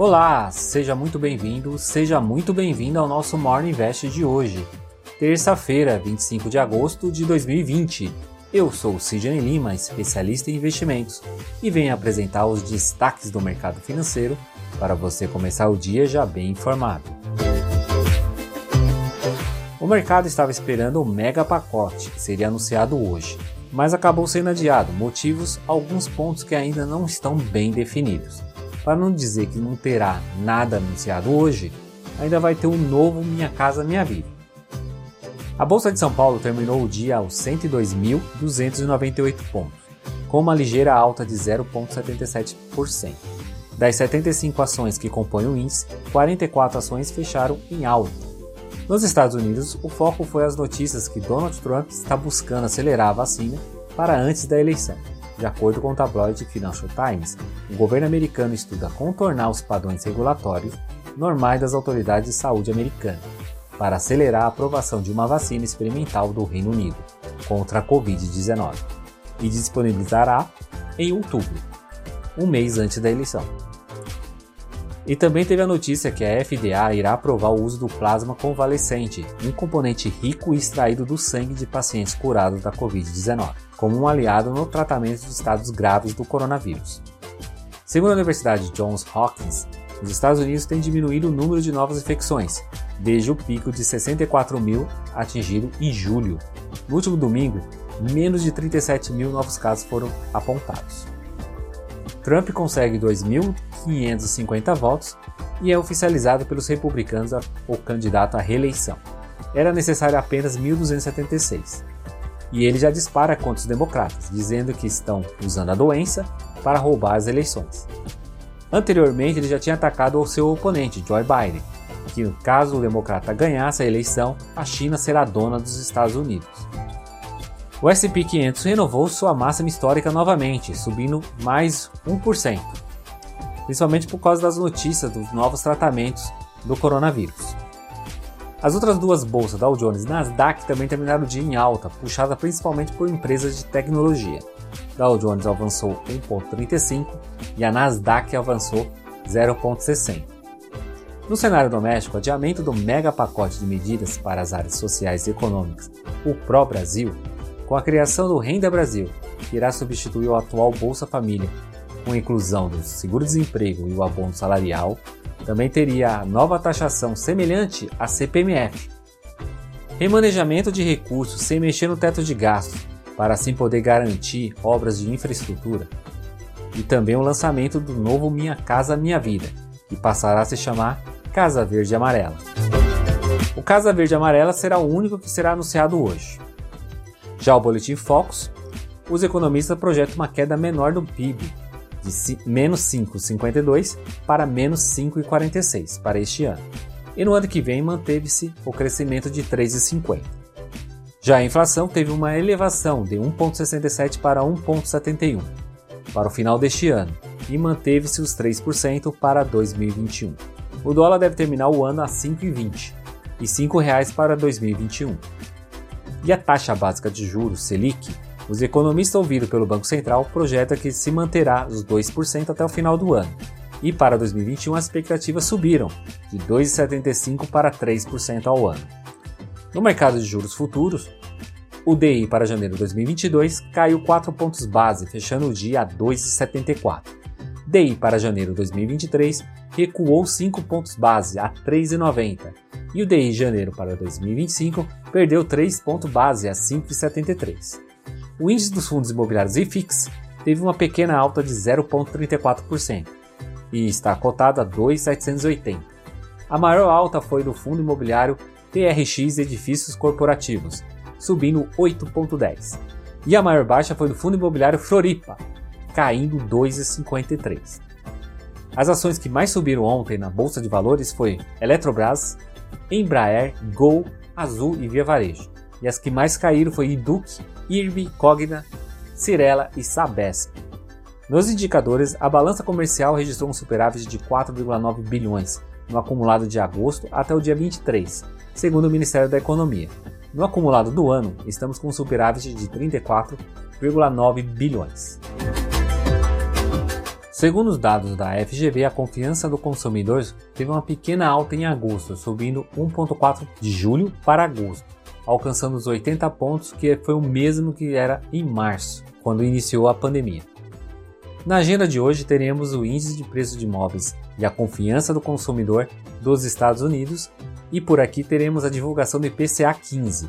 Olá, seja muito bem-vindo, seja muito bem-vindo ao nosso Morning Invest de hoje, terça-feira, 25 de agosto de 2020. Eu sou Sidney Lima, especialista em investimentos, e venho apresentar os destaques do mercado financeiro para você começar o dia já bem informado. O mercado estava esperando o mega pacote que seria anunciado hoje, mas acabou sendo adiado, motivos alguns pontos que ainda não estão bem definidos. Para não dizer que não terá nada anunciado hoje, ainda vai ter um novo Minha Casa Minha Vida. A Bolsa de São Paulo terminou o dia aos 102.298 pontos, com uma ligeira alta de 0,77%. Das 75 ações que compõem o índice, 44 ações fecharam em alta. Nos Estados Unidos, o foco foi as notícias que Donald Trump está buscando acelerar a vacina para antes da eleição. De acordo com o tabloide Financial Times, o governo americano estuda contornar os padrões regulatórios normais das autoridades de saúde americanas para acelerar a aprovação de uma vacina experimental do Reino Unido contra a Covid-19 e disponibilizará em outubro, um mês antes da eleição. E também teve a notícia que a FDA irá aprovar o uso do plasma convalescente, um componente rico extraído do sangue de pacientes curados da Covid-19, como um aliado no tratamento de estados graves do coronavírus. Segundo a Universidade Johns Hopkins, os Estados Unidos têm diminuído o número de novas infecções, desde o pico de 64 mil atingido em julho. No último domingo, menos de 37 mil novos casos foram apontados. Trump consegue 2.550 votos e é oficializado pelos republicanos o candidato à reeleição. Era necessário apenas 1.276. E ele já dispara contra os democratas, dizendo que estão usando a doença para roubar as eleições. Anteriormente, ele já tinha atacado o seu oponente, Joe Biden, que caso o democrata ganhasse a eleição, a China será dona dos Estados Unidos. O S&P 500 renovou sua máxima histórica novamente, subindo mais 1%, principalmente por causa das notícias dos novos tratamentos do coronavírus. As outras duas bolsas, Dow Jones e Nasdaq, também terminaram o dia em alta, puxada principalmente por empresas de tecnologia. Dow Jones avançou 1,35 e a Nasdaq avançou 0,60. No cenário doméstico, o adiamento do mega pacote de medidas para as áreas sociais e econômicas, o Pro Brasil, com a criação do Renda Brasil, que irá substituir o atual Bolsa Família, com a inclusão do seguro-desemprego e o abono salarial, também teria a nova taxação semelhante à CPMF. Remanejamento de recursos sem mexer no teto de gastos, para assim poder garantir obras de infraestrutura. E também o lançamento do novo Minha Casa Minha Vida, que passará a se chamar Casa Verde Amarela. O Casa Verde Amarela será o único que será anunciado hoje. Já o Boletim Focus, os economistas projetam uma queda menor do PIB, de menos 5,52 para menos 5,46 para este ano. E no ano que vem manteve-se o crescimento de 3,50. Já a inflação teve uma elevação de 1,67 para 1,71 para o final deste ano e manteve-se os 3% para 2021. O dólar deve terminar o ano a 5,20 e R$ 5,00 para 2021. E a taxa básica de juros, Selic, os economistas ouvidos pelo Banco Central projetam que se manterá os 2% até o final do ano. E para 2021 as expectativas subiram de 2,75% para 3% ao ano. No mercado de juros futuros, o DI para janeiro de 2022 caiu 4 pontos base, fechando o dia a 2,74. DI para janeiro de 2023 recuou 5 pontos base a 3,90 e o DI janeiro para 2025 perdeu 3 pontos base a 5,73. O índice dos fundos imobiliários IFIX teve uma pequena alta de 0,34% e está cotado a 2,780. A maior alta foi do fundo imobiliário TRX Edifícios Corporativos, subindo 8,10. E a maior baixa foi do fundo imobiliário Floripa, caindo 2,53. As ações que mais subiram ontem na bolsa de valores foi Eletrobras, Embraer, Gol, Azul e Via Varejo. E as que mais caíram foi Iduc, Irbi, Cogna, Cirela e Sabesp. Nos indicadores, a balança comercial registrou um superávit de 4,9 bilhões no acumulado de agosto até o dia 23, segundo o Ministério da Economia. No acumulado do ano, estamos com um superávit de 34,9 bilhões. Segundo os dados da FGV, a confiança do consumidor teve uma pequena alta em agosto, subindo 1,4 de julho para agosto, alcançando os 80 pontos, que foi o mesmo que era em março, quando iniciou a pandemia. Na agenda de hoje teremos o índice de preço de imóveis e a confiança do consumidor dos Estados Unidos e por aqui teremos a divulgação do IPCA 15.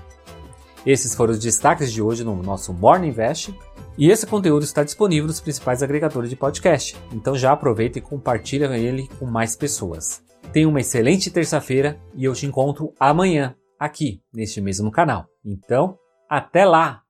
Esses foram os destaques de hoje no nosso Morning Invest e esse conteúdo está disponível nos principais agregadores de podcast, então já aproveita e compartilha ele com mais pessoas. Tenha uma excelente terça-feira e eu te encontro amanhã aqui neste mesmo canal. Então, até lá!